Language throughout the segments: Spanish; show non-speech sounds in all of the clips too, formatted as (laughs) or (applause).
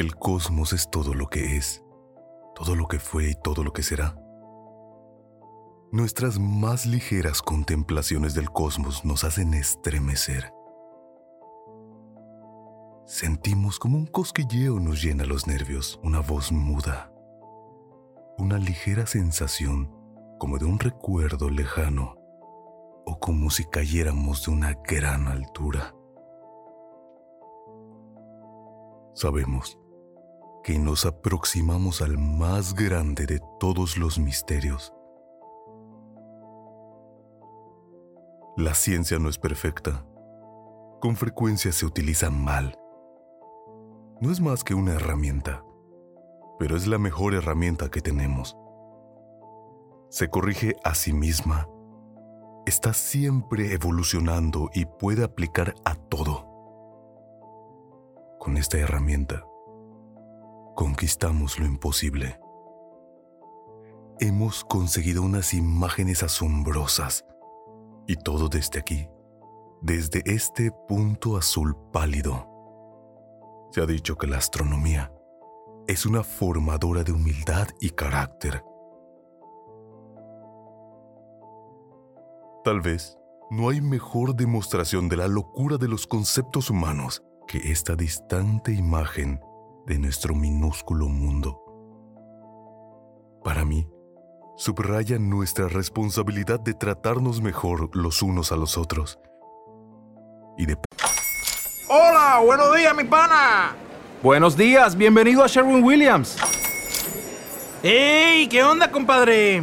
El cosmos es todo lo que es, todo lo que fue y todo lo que será. Nuestras más ligeras contemplaciones del cosmos nos hacen estremecer. Sentimos como un cosquilleo nos llena los nervios, una voz muda, una ligera sensación como de un recuerdo lejano o como si cayéramos de una gran altura. Sabemos que nos aproximamos al más grande de todos los misterios. La ciencia no es perfecta. Con frecuencia se utiliza mal. No es más que una herramienta, pero es la mejor herramienta que tenemos. Se corrige a sí misma. Está siempre evolucionando y puede aplicar a todo. Con esta herramienta, conquistamos lo imposible. Hemos conseguido unas imágenes asombrosas y todo desde aquí, desde este punto azul pálido. Se ha dicho que la astronomía es una formadora de humildad y carácter. Tal vez no hay mejor demostración de la locura de los conceptos humanos que esta distante imagen de nuestro minúsculo mundo. Para mí, subraya nuestra responsabilidad de tratarnos mejor los unos a los otros y de... Hola, buenos días, mi pana. Buenos días, bienvenido a Sherwin Williams. ¡Ey! ¿Qué onda, compadre?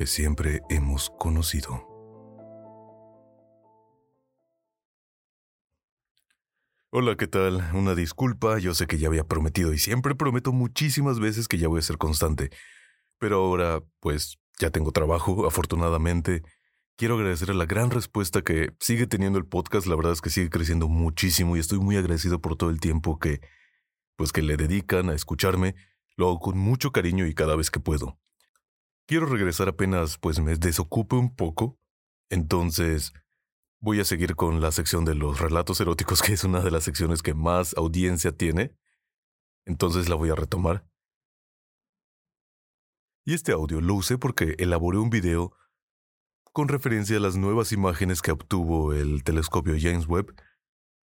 que siempre hemos conocido. Hola, ¿qué tal? Una disculpa, yo sé que ya había prometido y siempre prometo muchísimas veces que ya voy a ser constante, pero ahora pues ya tengo trabajo, (laughs) afortunadamente. Quiero agradecer la gran respuesta que sigue teniendo el podcast, la verdad es que sigue creciendo muchísimo y estoy muy agradecido por todo el tiempo que pues que le dedican a escucharme. Lo hago con mucho cariño y cada vez que puedo. Quiero regresar apenas pues me desocupe un poco, entonces voy a seguir con la sección de los relatos eróticos, (laughs) que es una de las secciones que más audiencia tiene. Entonces la voy a retomar. Y este audio lo usé porque elaboré un video con referencia a las nuevas imágenes que obtuvo el telescopio James Webb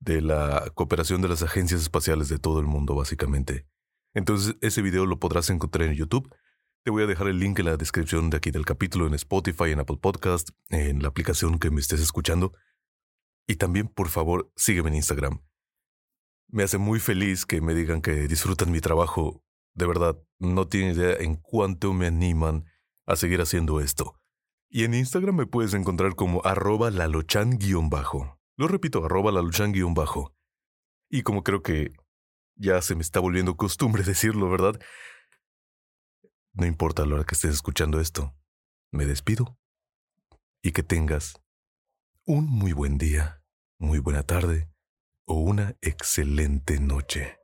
de la cooperación de las agencias espaciales de todo el mundo, básicamente. Entonces, ese video lo podrás encontrar en YouTube. Te voy a dejar el link en la descripción de aquí del capítulo en Spotify, en Apple Podcast, en la aplicación que me estés escuchando. Y también, por favor, sígueme en Instagram. Me hace muy feliz que me digan que disfrutan mi trabajo. De verdad, no tienen idea en cuánto me animan a seguir haciendo esto. Y en Instagram me puedes encontrar como arroba lalochan-bajo. Lo repito, arroba lalochan-bajo. Y como creo que ya se me está volviendo costumbre (laughs) decirlo, ¿verdad? No importa la hora que estés escuchando esto, me despido. Y que tengas un muy buen día, muy buena tarde o una excelente noche.